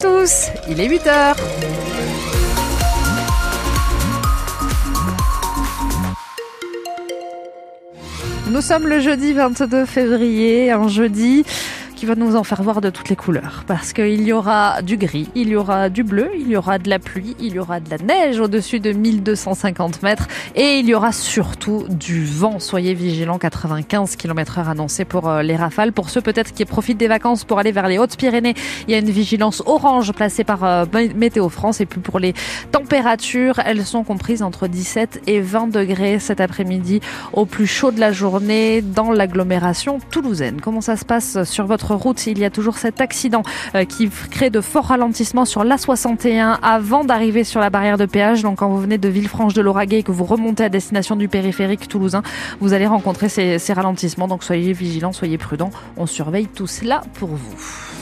tous, il est 8h. Nous sommes le jeudi 22 février, un jeudi qui va nous en faire voir de toutes les couleurs. Parce qu'il y aura du gris, il y aura du bleu, il y aura de la pluie, il y aura de la neige au-dessus de 1250 mètres et il y aura surtout du vent. Soyez vigilants, 95 km heure annoncé pour euh, les rafales. Pour ceux peut-être qui profitent des vacances pour aller vers les Hautes-Pyrénées, il y a une vigilance orange placée par euh, Météo France. Et puis pour les températures, elles sont comprises entre 17 et 20 degrés cet après-midi au plus chaud de la journée dans l'agglomération toulousaine. Comment ça se passe sur votre route, il y a toujours cet accident euh, qui crée de forts ralentissements sur l'A61 avant d'arriver sur la barrière de péage. Donc quand vous venez de Villefranche de Lauragais et que vous remontez à destination du périphérique toulousain, vous allez rencontrer ces, ces ralentissements. Donc soyez vigilants, soyez prudents. On surveille tout cela pour vous.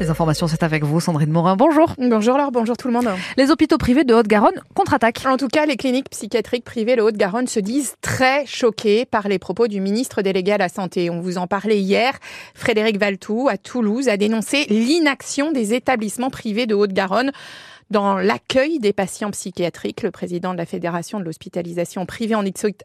Les informations, c'est avec vous, Sandrine Morin. Bonjour. Bonjour Laure, bonjour tout le monde. Les hôpitaux privés de Haute-Garonne contre-attaquent. En tout cas, les cliniques psychiatriques privées de Haute-Garonne se disent très choquées par les propos du ministre délégué à la Santé. On vous en parlait hier. Frédéric Valtou, à Toulouse, a dénoncé l'inaction des établissements privés de Haute-Garonne dans l'accueil des patients psychiatriques. Le président de la Fédération de l'hospitalisation privée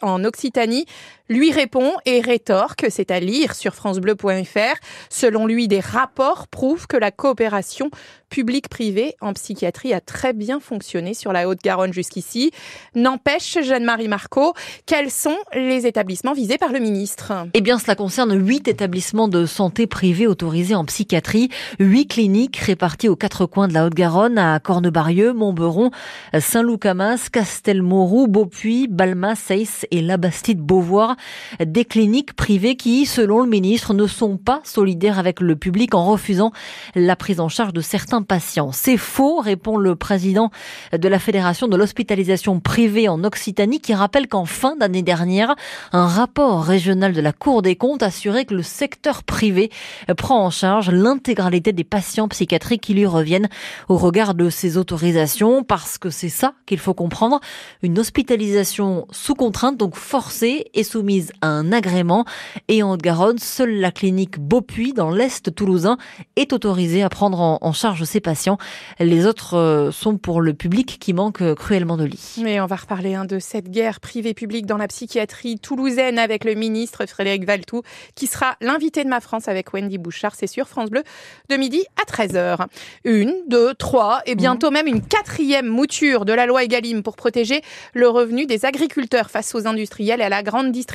en Occitanie lui répond et rétorque, c'est à lire sur francebleu.fr. Selon lui, des rapports prouvent que la coopération public-privé en psychiatrie a très bien fonctionné sur la Haute-Garonne jusqu'ici. N'empêche, Jeanne-Marie Marco, quels sont les établissements visés par le ministre? Eh bien, cela concerne huit établissements de santé privés autorisés en psychiatrie, huit cliniques réparties aux quatre coins de la Haute-Garonne, à Cornebarieux, Montberon, Saint-Loup-Camas, Castelmourou, Beaupuy, Balma, Seyss et Labastide-Beauvoir. Des cliniques privées qui, selon le ministre, ne sont pas solidaires avec le public en refusant la prise en charge de certains patients. C'est faux, répond le président de la Fédération de l'hospitalisation privée en Occitanie, qui rappelle qu'en fin d'année dernière, un rapport régional de la Cour des comptes assurait que le secteur privé prend en charge l'intégralité des patients psychiatriques qui lui reviennent au regard de ses autorisations, parce que c'est ça qu'il faut comprendre, une hospitalisation sous contrainte, donc forcée et soumise à un agrément. Et en Haute-Garonne, seule la clinique Beaupuy, dans l'Est toulousain, est autorisée à prendre en charge ces patients. Les autres euh, sont pour le public qui manque euh, cruellement de lits. Mais on va reparler hein, de cette guerre privée-publique dans la psychiatrie toulousaine avec le ministre Frédéric Valtou, qui sera l'invité de ma France avec Wendy Bouchard, c'est sur France Bleu, de midi à 13h. Une, deux, trois, et bientôt même une quatrième mouture de la loi Egalim pour protéger le revenu des agriculteurs face aux industriels et à la grande distribution.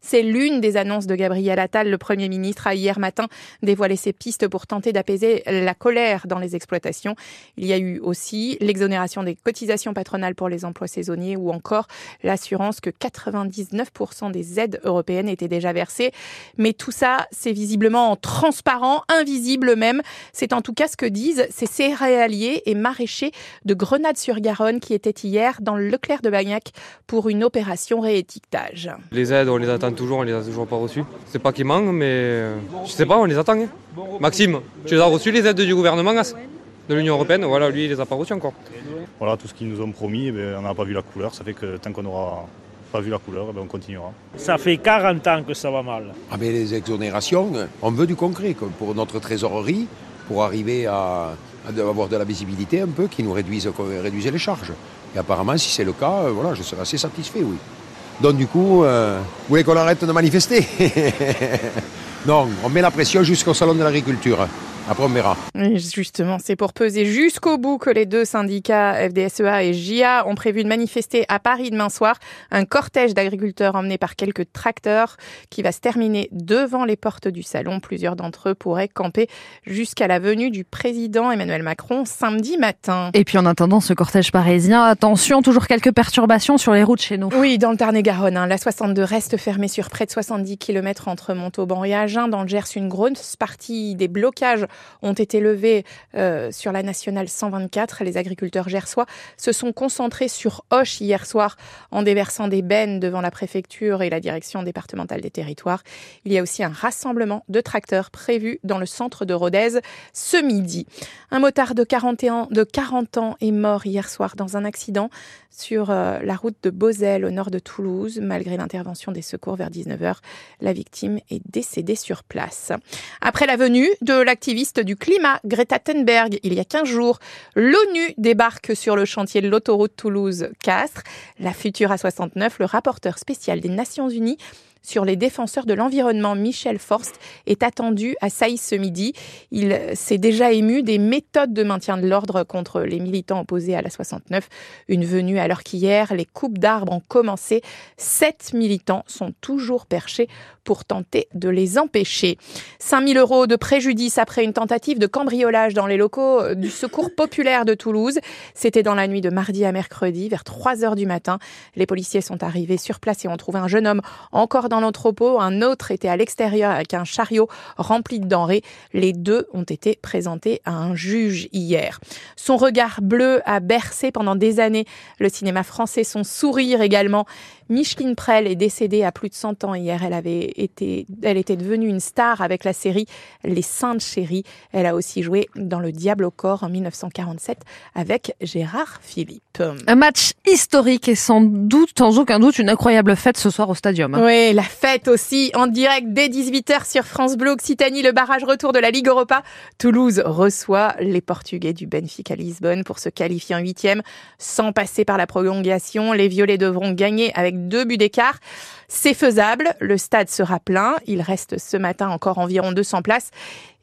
C'est l'une des annonces de Gabriel Attal. Le Premier ministre a hier matin dévoilé ses pistes pour tenter d'apaiser la colère dans les exploitations. Il y a eu aussi l'exonération des cotisations patronales pour les emplois saisonniers ou encore l'assurance que 99% des aides européennes étaient déjà versées. Mais tout ça, c'est visiblement transparent, invisible même. C'est en tout cas ce que disent ces céréaliers et maraîchers de Grenade-sur-Garonne qui étaient hier dans le Leclerc de Bagnac pour une opération réétiquetage. Les aides, on les attend toujours, on les a toujours pas reçues. C'est pas qu'ils manquent, mais je sais pas, on les attend. Hein. Maxime, tu les as reçues les aides du gouvernement de l'Union Européenne Voilà, lui, il les a pas reçues encore. Voilà, tout ce qu'ils nous ont promis, eh ben, on n'a pas vu la couleur. Ça fait que tant qu'on n'aura pas vu la couleur, eh ben, on continuera. Ça fait 40 ans que ça va mal. Ah mais les exonérations, on veut du concret pour notre trésorerie, pour arriver à, avoir de la visibilité un peu, qui nous réduise, réduise les charges. Et apparemment, si c'est le cas, euh, voilà, je serai assez satisfait, oui. Donc du coup, euh, vous voulez qu'on arrête de manifester? Non, on met la pression jusqu'au salon de l'agriculture. Après, on verra. justement, c'est pour peser jusqu'au bout que les deux syndicats FDSEA et JA ont prévu de manifester à Paris demain soir. Un cortège d'agriculteurs emmené par quelques tracteurs qui va se terminer devant les portes du salon. Plusieurs d'entre eux pourraient camper jusqu'à la venue du président Emmanuel Macron samedi matin. Et puis en attendant ce cortège parisien, attention, toujours quelques perturbations sur les routes chez nous. Oui, dans le Tarn-et-Garonne, hein, la 62 reste fermée sur près de 70 km entre Montauban et Agen. Dans le Gers, une grosse partie des blocages ont été levés euh, sur la nationale 124. Les agriculteurs gersois se sont concentrés sur Hoche hier soir en déversant des bennes devant la préfecture et la direction départementale des territoires. Il y a aussi un rassemblement de tracteurs prévu dans le centre de Rodez ce midi. Un motard de 40 ans, de 40 ans est mort hier soir dans un accident sur euh, la route de Beauzelle au nord de Toulouse. Malgré l'intervention des secours vers 19h, la victime est décédée sur place. Après la venue de l'activiste du climat, Greta Thunberg, il y a 15 jours. L'ONU débarque sur le chantier de l'autoroute Toulouse-Castres. La future A69, le rapporteur spécial des Nations Unies sur les défenseurs de l'environnement, Michel Forst, est attendu à Saïs ce midi. Il s'est déjà ému des méthodes de maintien de l'ordre contre les militants opposés à la 69. Une venue alors qu'hier, les coupes d'arbres ont commencé. Sept militants sont toujours perchés pour tenter de les empêcher. 5000 euros de préjudice après une tentative de cambriolage dans les locaux du Secours populaire de Toulouse. C'était dans la nuit de mardi à mercredi, vers 3 heures du matin. Les policiers sont arrivés sur place et ont trouvé un jeune homme encore dans l'entrepôt. Un autre était à l'extérieur avec un chariot rempli de denrées. Les deux ont été présentés à un juge hier. Son regard bleu a bercé pendant des années le cinéma français, son sourire également. Micheline Prel est décédée à plus de 100 ans hier. Elle avait elle était devenue une star avec la série Les Saintes Chéries. Elle a aussi joué dans Le Diable au corps en 1947 avec Gérard Philippe. Un match historique et sans doute, sans aucun doute, une incroyable fête ce soir au Stadium. Oui, la fête aussi en direct dès 18h sur France Bleu Occitanie, le barrage retour de la Ligue Europa. Toulouse reçoit les Portugais du Benfica Lisbonne pour se qualifier en huitième. Sans passer par la prolongation, les Violets devront gagner avec deux buts d'écart. C'est faisable, le stade sera plein. Il reste ce matin encore environ 200 places.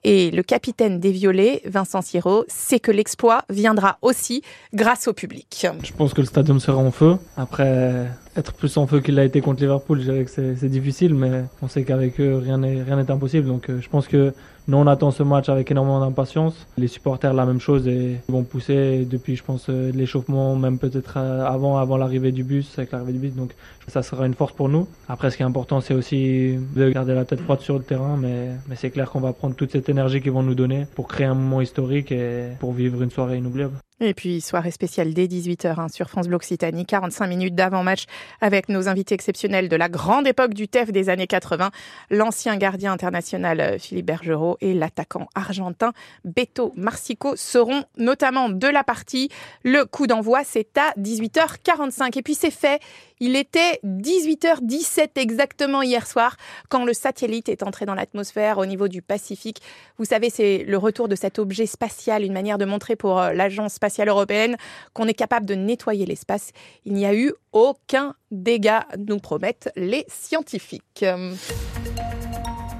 Et le capitaine des Violets, Vincent Siro, sait que l'exploit viendra aussi grâce au public. Je pense que le stadium sera en feu. Après, être plus en feu qu'il l'a été contre Liverpool, je dirais que c'est difficile, mais on sait qu'avec eux, rien n'est rien n'est impossible. Donc euh, je pense que nous, on attend ce match avec énormément d'impatience. Les supporters, la même chose, et ils vont pousser depuis, je pense, euh, l'échauffement, même peut-être euh, avant, avant l'arrivée du bus, avec l'arrivée du bus. Donc ça sera une force pour nous. Après, ce qui est important, c'est aussi de garder la tête froide sur le terrain, mais, mais c'est clair qu'on va prendre toute cette énergie qu'ils vont nous donner pour créer un moment historique et pour vivre une soirée inoubliable. Et puis, soirée spéciale dès 18h hein, sur France Bleu Occitanie, 45 minutes d'avant-match avec nos invités exceptionnels de la grande époque du TEF des années 80, l'ancien gardien international euh, Philippe Bergerot et l'attaquant argentin Beto Marsico seront notamment de la partie. Le coup d'envoi, c'est à 18h45. Et puis, c'est fait. Il était 18h17 exactement hier soir quand le satellite est entré dans l'atmosphère au niveau du Pacifique. Vous savez, c'est le retour de cet objet spatial, une manière de montrer pour euh, l'agence spatiale européenne qu'on est capable de nettoyer l'espace. Il n'y a eu aucun dégât, nous promettent les scientifiques.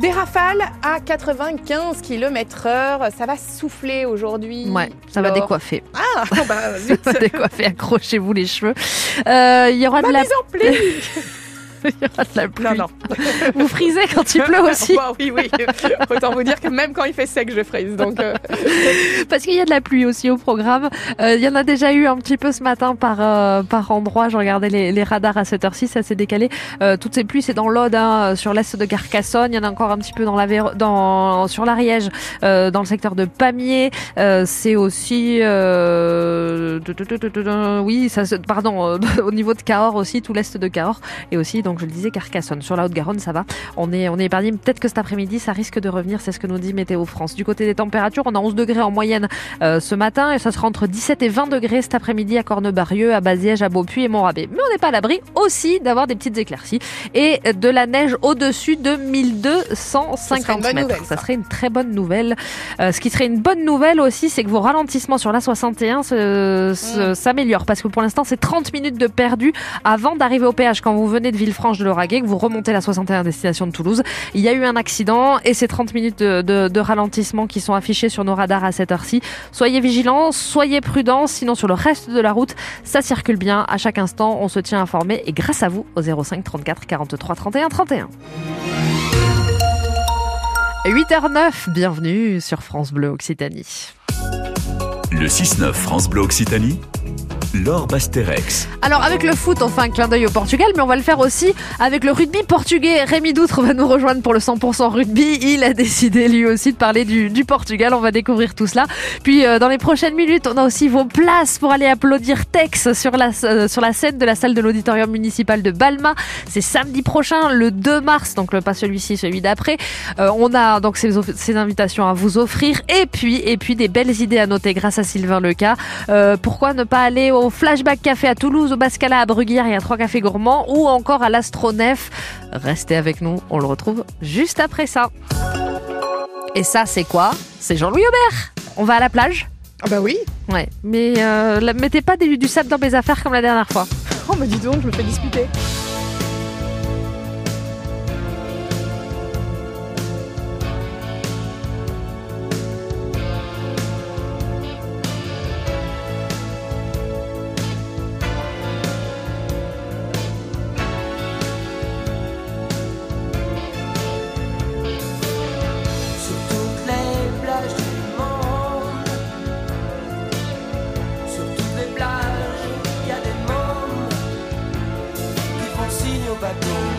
Des rafales à 95 km heure, ça va souffler aujourd'hui. Ouais, ça va décoiffer. Ah, bah, Ça va décoiffer, accrochez-vous les cheveux. Euh, Il y aura de Ma la en pli. il y aura de la pluie. Non, non. Vous frisez quand il pleut aussi Bah oui, oui. Autant vous dire que même quand il fait sec, je frise. Donc, euh, Parce qu'il y a de la pluie aussi au programme. Euh, il y en a déjà eu un petit peu ce matin par euh, par endroit. Je regardais les, les radars à cette heure-ci, ça s'est décalé. Toutes ces pluies, c'est dans l'Aude, hein, sur l'est de Carcassonne. Il y en a encore un petit peu dans la dans sur l'Ariège, dans le secteur de Pamiers. C'est aussi oui, ça, pardon, au niveau de Cahors aussi, tout l'est de Cahors, et aussi donc je le disais Carcassonne. Sur la Haute-Garonne, ça va. On est on est épargné. Peut-être que cet après-midi, ça risque de revenir. C'est ce que nous dit Météo France. Du côté des températures, on a 11 degrés en moyenne euh, ce matin et ça sera entre 17 et 20 degrés cet après-midi à Cornebarieux, à Baziège, à Beaupuy et Montrabé. Mais on n'est pas à l'abri aussi d'avoir des petites éclaircies et de la neige au-dessus de 1250 Ça serait une bonne mètres. nouvelle, ça ça. serait une très bonne nouvelle. Euh, ce qui serait une bonne nouvelle aussi, c'est que vos ralentissements sur la 61 se- se- Mm. s'améliorent parce que pour l'instant, c'est 30 minutes de perdu avant d'arriver au péage quand vous venez de Villefranche de Lauragais, que vous remontez la 61 à destination de Toulouse. Il y a eu un accident et ces 30 minutes de, ralentissement qui sont affichés sur nos radars à cette heure-ci. Soyez vigilants, soyez prudents, sinon sur le reste de la route, ça circule bien. À chaque instant, on se tient informé et grâce à vous au 05 34 43 31 31. 8h09, bienvenue sur France Bleu Occitanie. Le 6-9 France Bleu Occitanie, Laure Basterex. Alors avec le foot, on fait un clin d'œil au Portugal, mais on va le faire aussi avec le rugby portugais. Rémi Doutre va nous rejoindre pour le 100% rugby. Il a décidé lui aussi de parler du, Portugal. On va découvrir tout cela. Puis euh, dans les prochaines minutes, on a aussi vos places pour aller applaudir Tex sur la, euh, sur la scène de la salle de l'auditorium municipal de Balma. C'est samedi prochain, le 2 mars, donc pas celui-ci, celui d'après. Euh, on a donc ces, invitations à vous offrir et puis et puis des belles idées à noter grâce à Sylvain Leca. Pourquoi ne pas aller au Flashback Café à Toulouse, au Bascala à Bruguière et à Trois Cafés Gourmands ou encore à l'Astronef Restez avec nous, on le retrouve juste après ça. Et ça, c'est quoi? C'est Jean-Louis Aubert. On va à la plage Ah bah oui. Ouais, mais euh, mettez pas du, du sable dans mes affaires comme la dernière fois. Oh bah dis donc, je me fais disputer. Signe au